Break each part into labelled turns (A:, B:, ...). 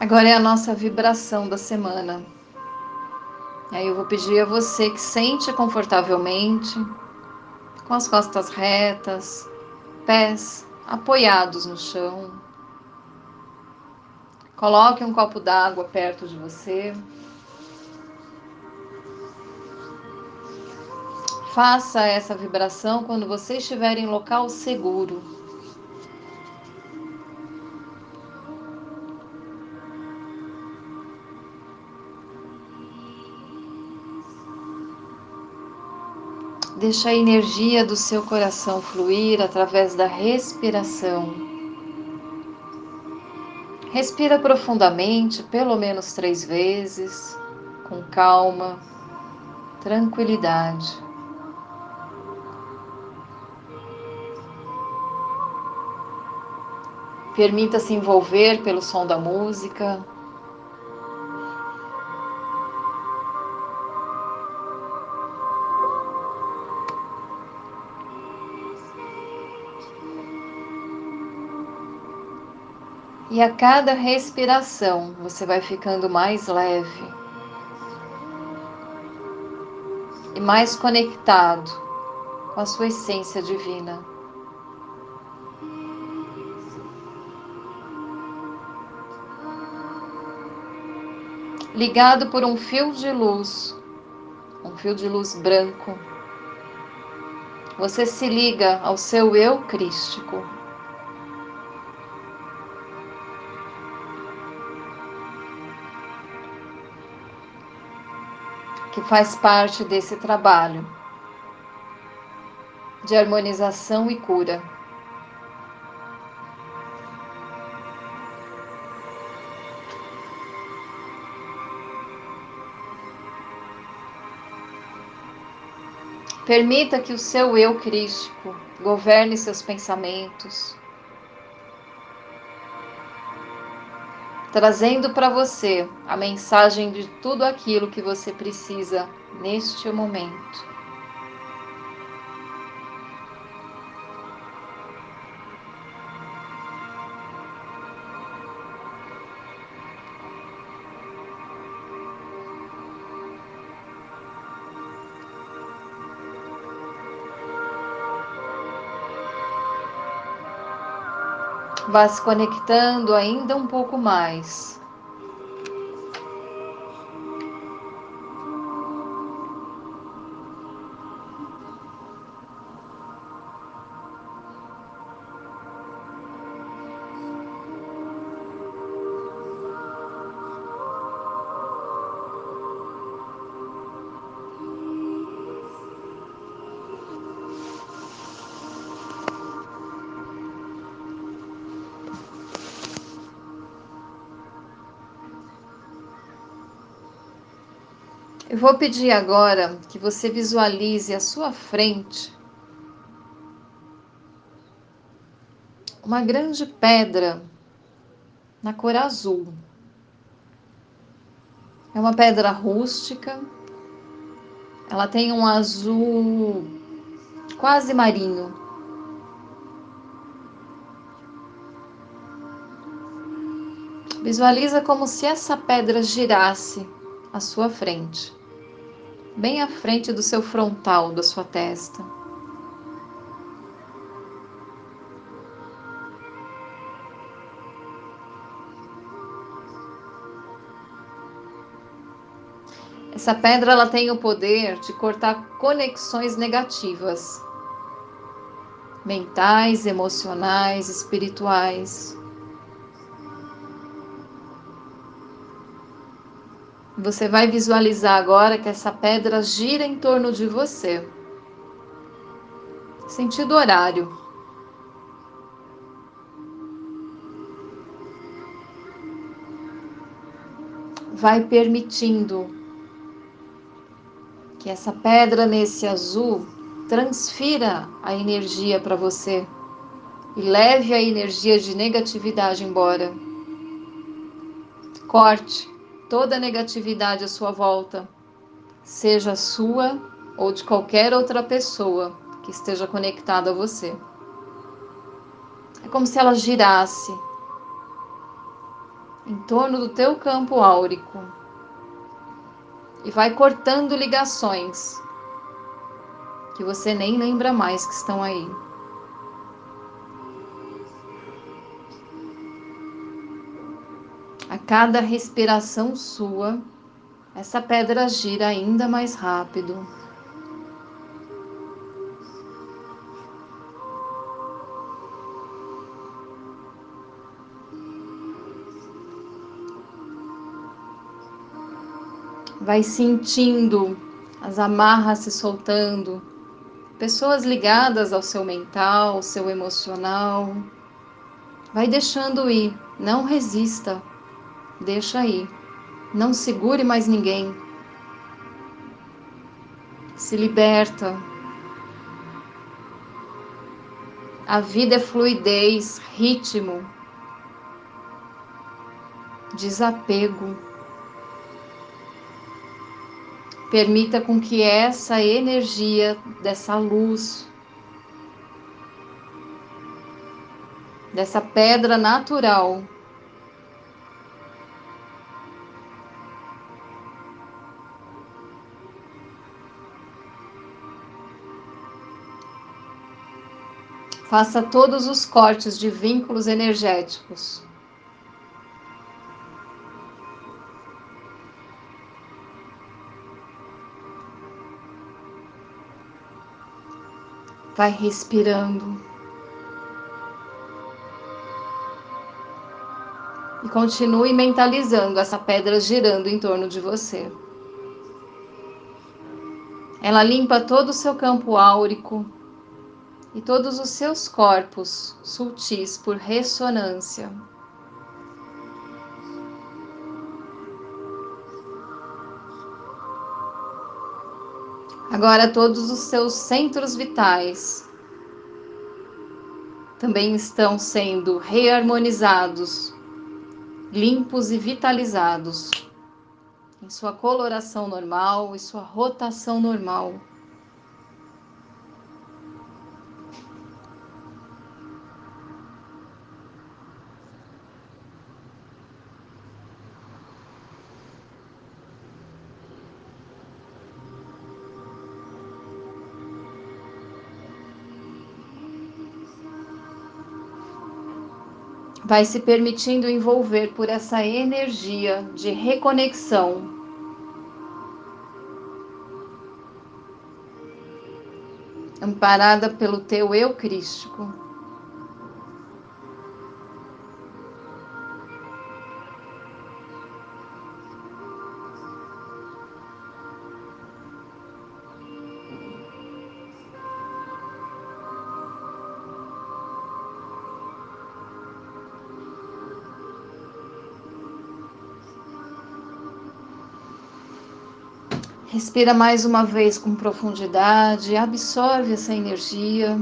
A: Agora é a nossa vibração da semana. Aí eu vou pedir a você que sente confortavelmente, com as costas retas, pés apoiados no chão. Coloque um copo d'água perto de você. Faça essa vibração quando você estiver em local seguro. Deixa a energia do seu coração fluir através da respiração. Respira profundamente, pelo menos três vezes, com calma, tranquilidade. Permita-se envolver pelo som da música. E a cada respiração você vai ficando mais leve e mais conectado com a sua essência divina. Ligado por um fio de luz, um fio de luz branco, você se liga ao seu eu crístico. Que faz parte desse trabalho de harmonização e cura. Permita que o seu eu crístico governe seus pensamentos, trazendo para você a mensagem de tudo aquilo que você precisa neste momento. Vá se conectando ainda um pouco mais. Eu vou pedir agora que você visualize à sua frente uma grande pedra na cor azul. É uma pedra rústica, ela tem um azul quase marinho. Visualiza como se essa pedra girasse à sua frente bem à frente do seu frontal, da sua testa. Essa pedra ela tem o poder de cortar conexões negativas, mentais, emocionais, espirituais. Você vai visualizar agora que essa pedra gira em torno de você. Sentido horário. Vai permitindo que essa pedra nesse azul transfira a energia para você e leve a energia de negatividade embora. Corte toda negatividade à sua volta, seja sua ou de qualquer outra pessoa que esteja conectada a você. É como se ela girasse em torno do teu campo áurico e vai cortando ligações que você nem lembra mais que estão aí. Cada respiração sua, essa pedra gira ainda mais rápido. Vai sentindo as amarras se soltando, pessoas ligadas ao seu mental, ao seu emocional. Vai deixando ir, não resista. Deixa aí. Não segure mais ninguém. Se liberta. A vida é fluidez, ritmo, desapego. Permita com que essa energia dessa luz, dessa pedra natural, Faça todos os cortes de vínculos energéticos. Vai respirando. E continue mentalizando essa pedra girando em torno de você. Ela limpa todo o seu campo áurico, e todos os seus corpos sutis por ressonância. Agora, todos os seus centros vitais também estão sendo reharmonizados, limpos e vitalizados em sua coloração normal e sua rotação normal. Vai se permitindo envolver por essa energia de reconexão. Amparada pelo teu eu crístico. Respira mais uma vez com profundidade, absorve essa energia.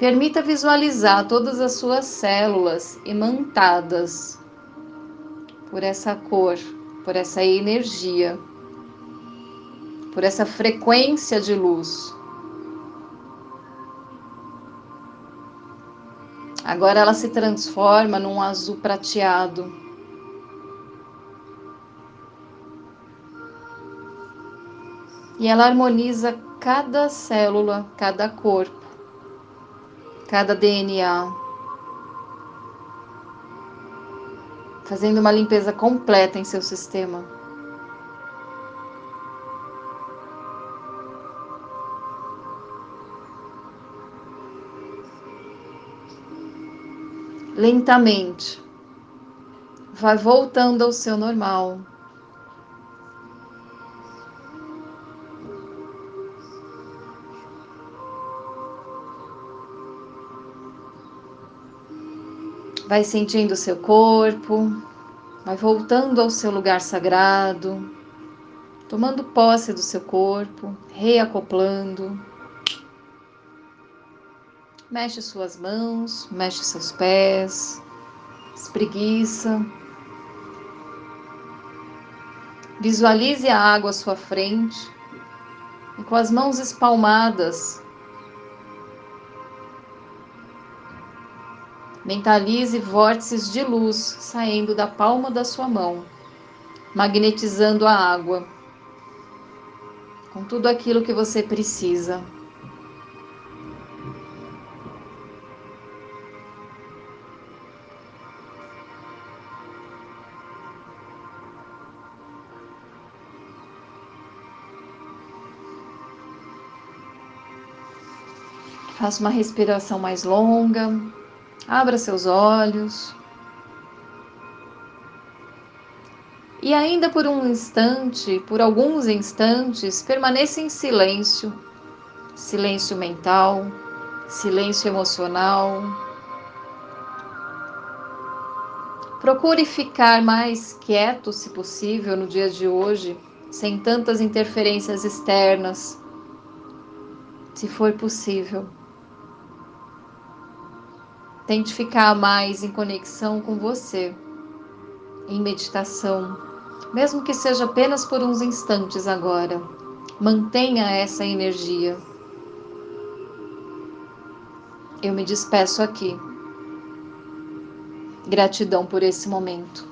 A: Permita visualizar todas as suas células imantadas por essa cor, por essa energia, por essa frequência de luz. Agora ela se transforma num azul prateado e ela harmoniza cada célula, cada corpo, cada DNA, fazendo uma limpeza completa em seu sistema. Lentamente, vai voltando ao seu normal. Vai sentindo o seu corpo, vai voltando ao seu lugar sagrado, tomando posse do seu corpo, reacoplando. Mexe suas mãos, mexe seus pés, espreguiça. Visualize a água à sua frente e com as mãos espalmadas Mentalize vórtices de luz saindo da palma da sua mão, magnetizando a água com tudo aquilo que você precisa. Faça uma respiração mais longa. Abra seus olhos. E ainda por um instante, por alguns instantes, permaneça em silêncio. Silêncio mental, silêncio emocional. Procure ficar mais quieto, se possível, no dia de hoje, sem tantas interferências externas, se for possível. Tente ficar mais em conexão com você, em meditação, mesmo que seja apenas por uns instantes agora. Mantenha essa energia. Eu me despeço aqui. Gratidão por esse momento.